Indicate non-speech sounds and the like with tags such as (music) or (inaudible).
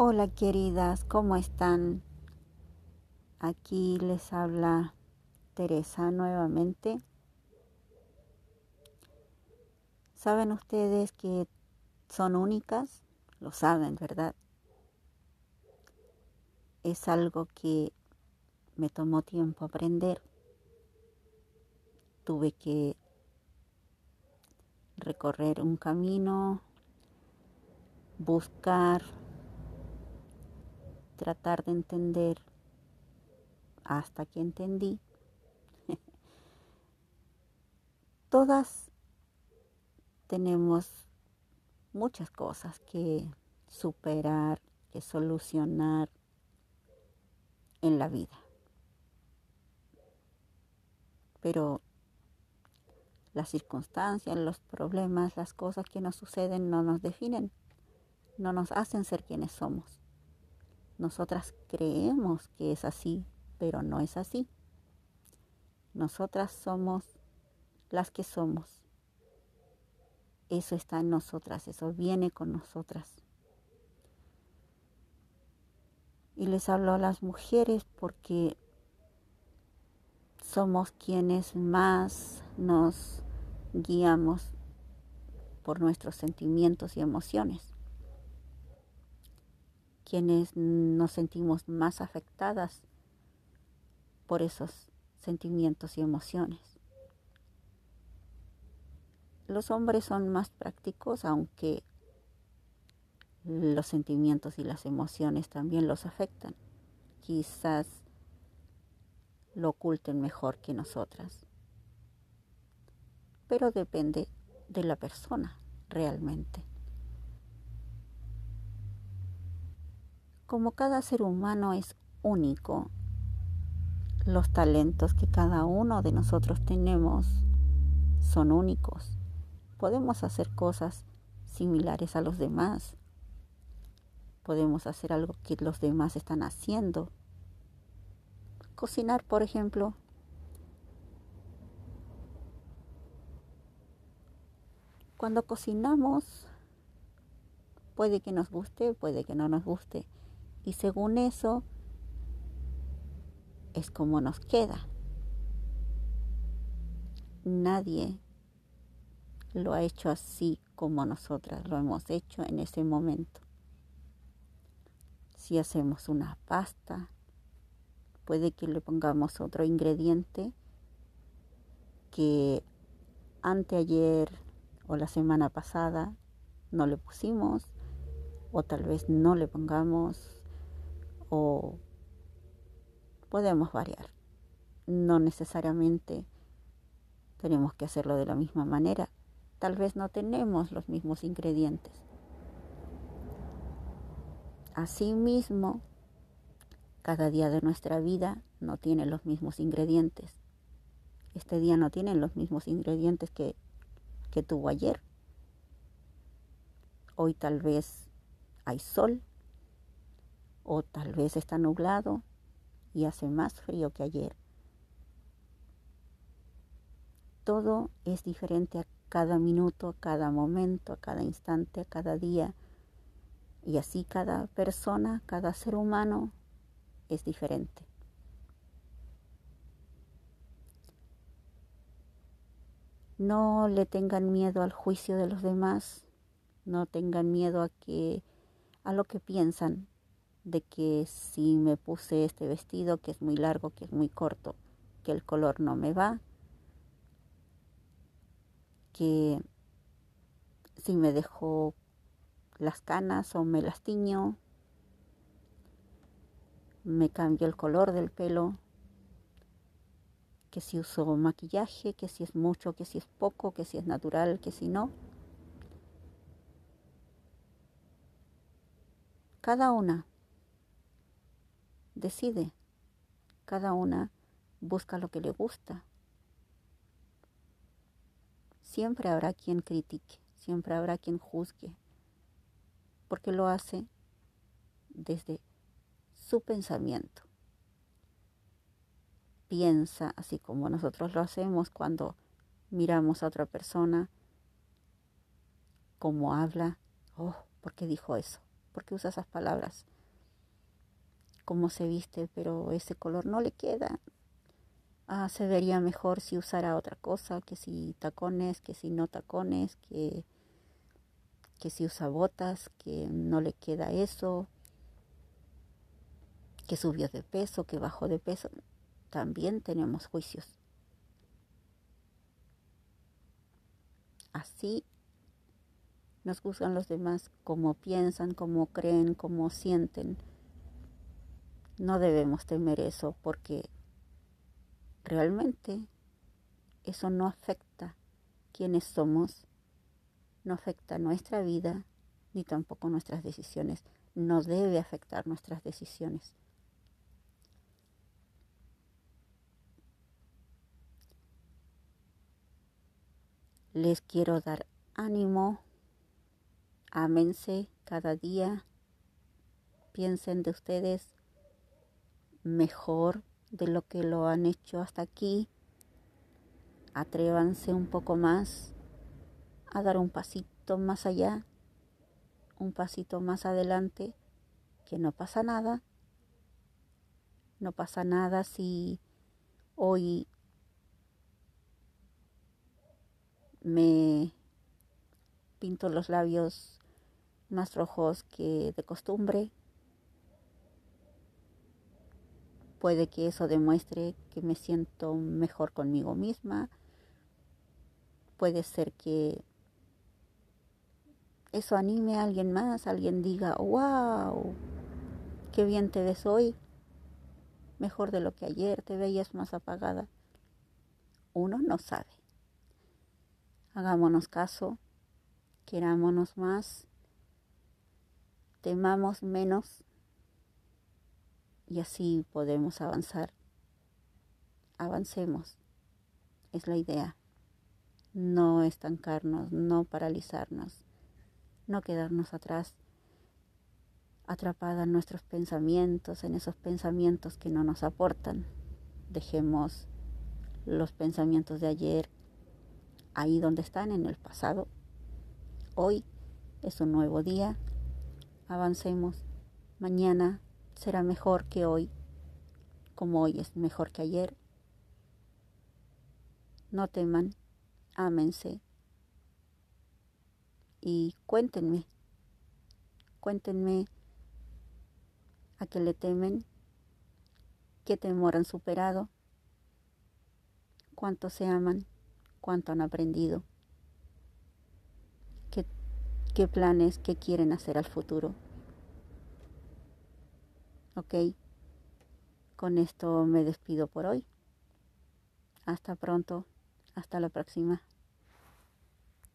Hola queridas, ¿cómo están? Aquí les habla Teresa nuevamente. ¿Saben ustedes que son únicas? Lo saben, ¿verdad? Es algo que me tomó tiempo aprender. Tuve que recorrer un camino, buscar tratar de entender hasta que entendí. (laughs) Todas tenemos muchas cosas que superar, que solucionar en la vida. Pero las circunstancias, los problemas, las cosas que nos suceden no nos definen, no nos hacen ser quienes somos. Nosotras creemos que es así, pero no es así. Nosotras somos las que somos. Eso está en nosotras, eso viene con nosotras. Y les hablo a las mujeres porque somos quienes más nos guiamos por nuestros sentimientos y emociones quienes nos sentimos más afectadas por esos sentimientos y emociones. Los hombres son más prácticos, aunque los sentimientos y las emociones también los afectan. Quizás lo oculten mejor que nosotras. Pero depende de la persona realmente. Como cada ser humano es único, los talentos que cada uno de nosotros tenemos son únicos. Podemos hacer cosas similares a los demás. Podemos hacer algo que los demás están haciendo. Cocinar, por ejemplo. Cuando cocinamos, puede que nos guste, puede que no nos guste y según eso es como nos queda. Nadie lo ha hecho así como nosotras lo hemos hecho en ese momento. Si hacemos una pasta, puede que le pongamos otro ingrediente que anteayer o la semana pasada no le pusimos o tal vez no le pongamos o podemos variar. No necesariamente tenemos que hacerlo de la misma manera. Tal vez no tenemos los mismos ingredientes. Asimismo, cada día de nuestra vida no tiene los mismos ingredientes. Este día no tiene los mismos ingredientes que, que tuvo ayer. Hoy tal vez hay sol o tal vez está nublado y hace más frío que ayer. Todo es diferente a cada minuto, a cada momento, a cada instante, a cada día. Y así cada persona, cada ser humano es diferente. No le tengan miedo al juicio de los demás, no tengan miedo a que a lo que piensan, de que si me puse este vestido que es muy largo, que es muy corto, que el color no me va, que si me dejo las canas o me las tiño, me cambio el color del pelo, que si uso maquillaje, que si es mucho, que si es poco, que si es natural, que si no. Cada una decide. Cada una busca lo que le gusta. Siempre habrá quien critique, siempre habrá quien juzgue, porque lo hace desde su pensamiento. Piensa así como nosotros lo hacemos cuando miramos a otra persona, cómo habla, oh, ¿por qué dijo eso? por qué usa esas palabras. Cómo se viste, pero ese color no le queda. Ah, se vería mejor si usara otra cosa, que si tacones, que si no tacones, que, que si usa botas, que no le queda eso, que subió de peso, que bajó de peso. También tenemos juicios. Así nos juzgan los demás como piensan, como creen, como sienten. No debemos temer eso porque realmente eso no afecta quiénes somos, no afecta nuestra vida ni tampoco nuestras decisiones. No debe afectar nuestras decisiones. Les quiero dar ánimo, ámense cada día, piensen de ustedes mejor de lo que lo han hecho hasta aquí. Atrévanse un poco más a dar un pasito más allá, un pasito más adelante, que no pasa nada. No pasa nada si hoy me pinto los labios más rojos que de costumbre. Puede que eso demuestre que me siento mejor conmigo misma. Puede ser que eso anime a alguien más, alguien diga, wow, qué bien te ves hoy, mejor de lo que ayer, te veías más apagada. Uno no sabe. Hagámonos caso, querámonos más, temamos menos y así podemos avanzar. Avancemos, es la idea. No estancarnos, no paralizarnos, no quedarnos atrás, atrapada en nuestros pensamientos, en esos pensamientos que no nos aportan. Dejemos los pensamientos de ayer ahí donde están, en el pasado. Hoy es un nuevo día. Avancemos. Mañana será mejor que hoy, como hoy es mejor que ayer. No teman, ámense y cuéntenme, cuéntenme a qué le temen, qué temor han superado, cuánto se aman, cuánto han aprendido, qué, qué planes, qué quieren hacer al futuro. Ok, con esto me despido por hoy. Hasta pronto, hasta la próxima.